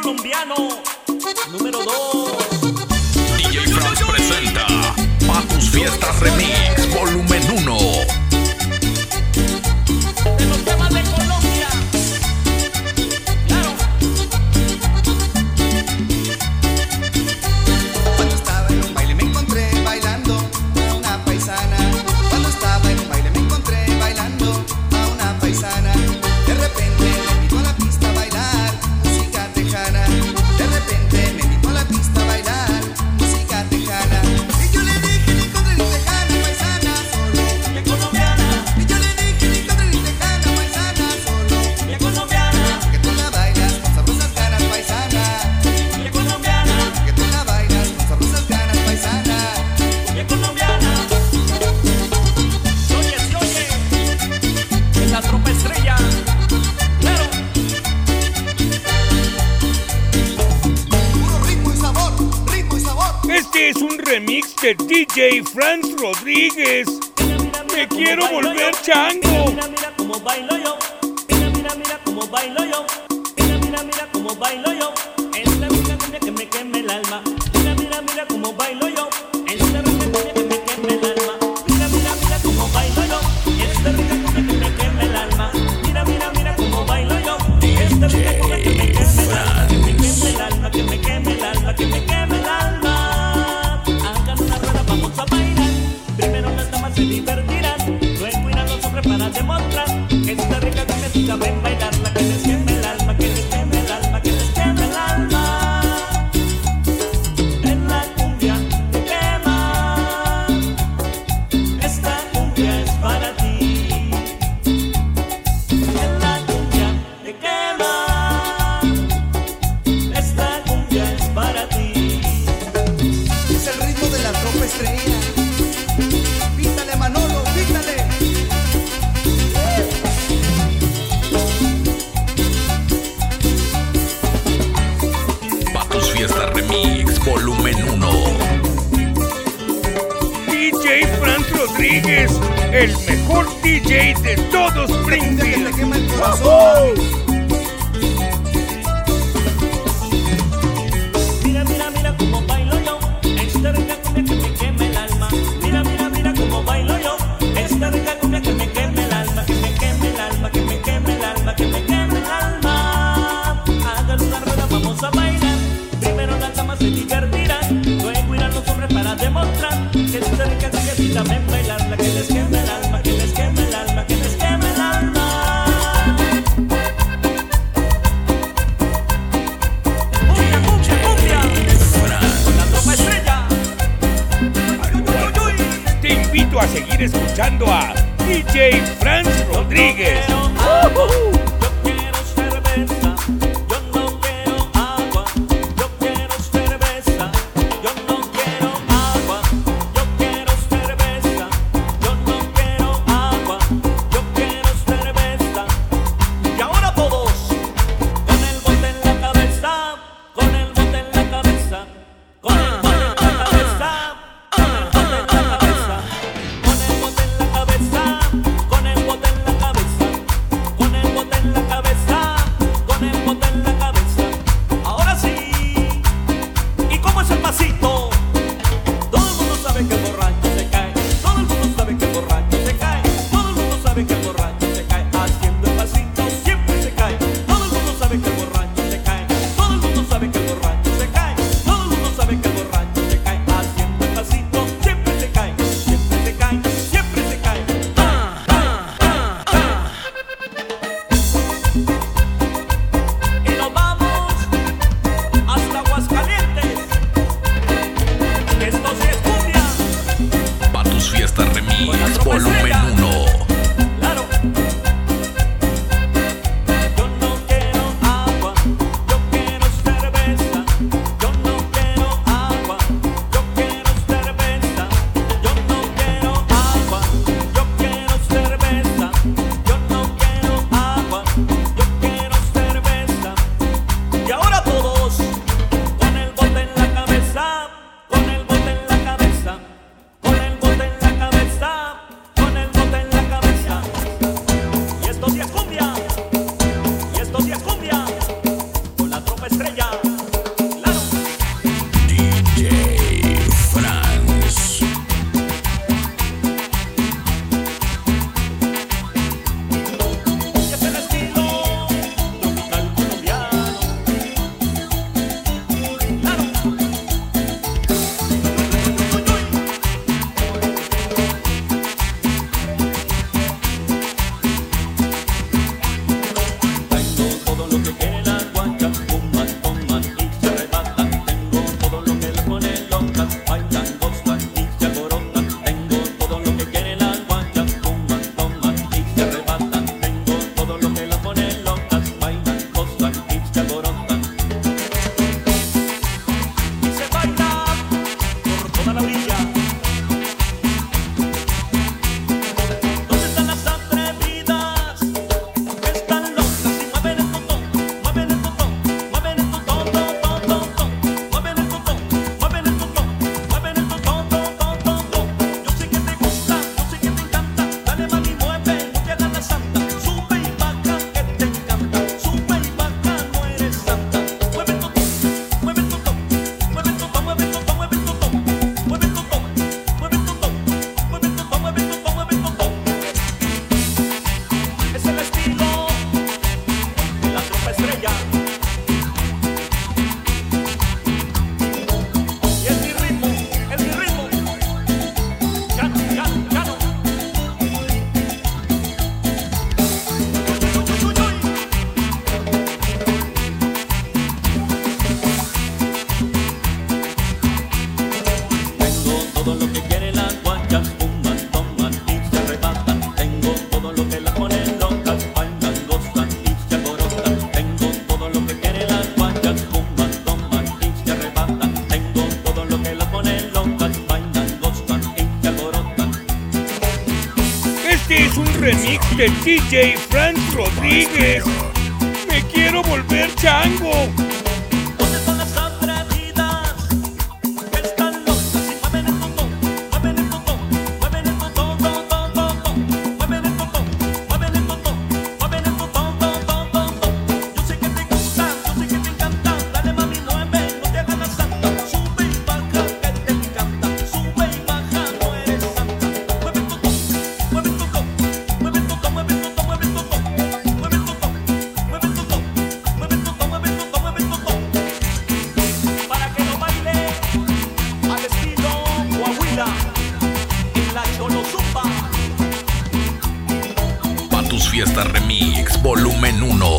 colombiano número 2. DJ Franz presenta Patus Fiestas Remix Volumen 1. de DJ Franz Rodríguez. Me quiero volver chango. Mira, mira cómo bailo yo. Mira, mira, mira cómo bailo yo. Mira, mira, mira cómo bailo yo. Las Fiestas Remix, volumen 1. DJ Franz Rodríguez, el mejor DJ de todos Springfield. saben bailar, la que les quema el alma, que les quema el alma, que les quema el alma. Cumbia, cumbia, cumbia. Con la tropa estrella. Te invito a seguir escuchando a DJ Franz Rodríguez. Uh -huh. Beats Volumen de DJ Frank Rodríguez. Me quiero volver chango. volumen 1.